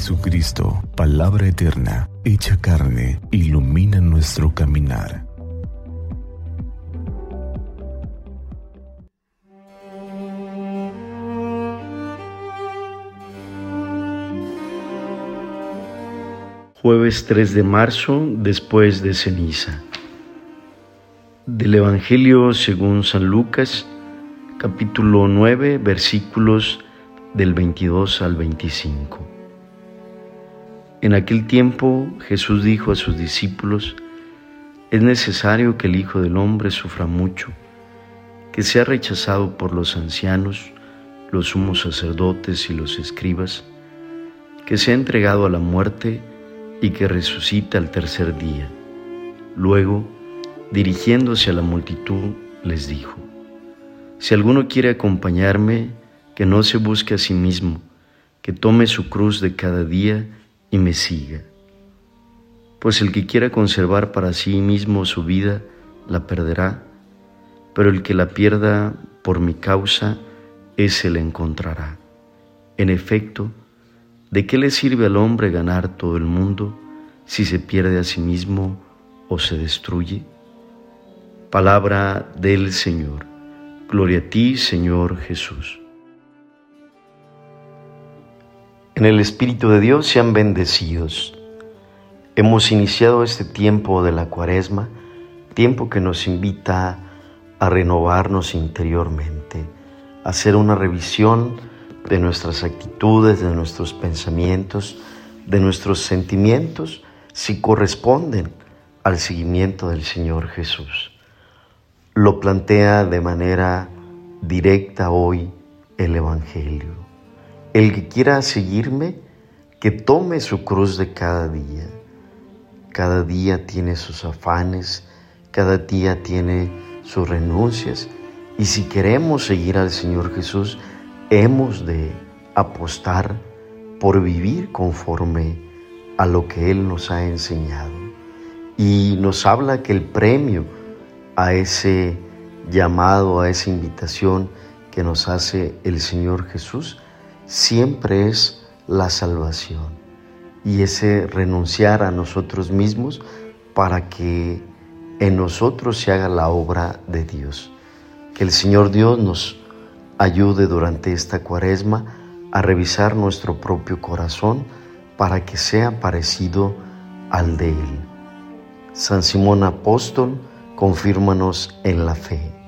Jesucristo, palabra eterna, hecha carne, ilumina nuestro caminar. Jueves 3 de marzo, después de ceniza. Del Evangelio según San Lucas, capítulo 9, versículos del 22 al 25. En aquel tiempo Jesús dijo a sus discípulos, es necesario que el Hijo del Hombre sufra mucho, que sea rechazado por los ancianos, los sumos sacerdotes y los escribas, que sea entregado a la muerte y que resucite al tercer día. Luego, dirigiéndose a la multitud, les dijo, Si alguno quiere acompañarme, que no se busque a sí mismo, que tome su cruz de cada día y me siga. Pues el que quiera conservar para sí mismo su vida, la perderá, pero el que la pierda por mi causa, ese la encontrará. En efecto, ¿de qué le sirve al hombre ganar todo el mundo si se pierde a sí mismo o se destruye? Palabra del Señor. Gloria a ti, Señor Jesús. En el Espíritu de Dios sean bendecidos. Hemos iniciado este tiempo de la cuaresma, tiempo que nos invita a renovarnos interiormente, a hacer una revisión de nuestras actitudes, de nuestros pensamientos, de nuestros sentimientos, si corresponden al seguimiento del Señor Jesús. Lo plantea de manera directa hoy el Evangelio. El que quiera seguirme, que tome su cruz de cada día. Cada día tiene sus afanes, cada día tiene sus renuncias. Y si queremos seguir al Señor Jesús, hemos de apostar por vivir conforme a lo que Él nos ha enseñado. Y nos habla que el premio a ese llamado, a esa invitación que nos hace el Señor Jesús, siempre es la salvación y ese renunciar a nosotros mismos para que en nosotros se haga la obra de Dios. Que el Señor Dios nos ayude durante esta cuaresma a revisar nuestro propio corazón para que sea parecido al de Él. San Simón Apóstol, confírmanos en la fe.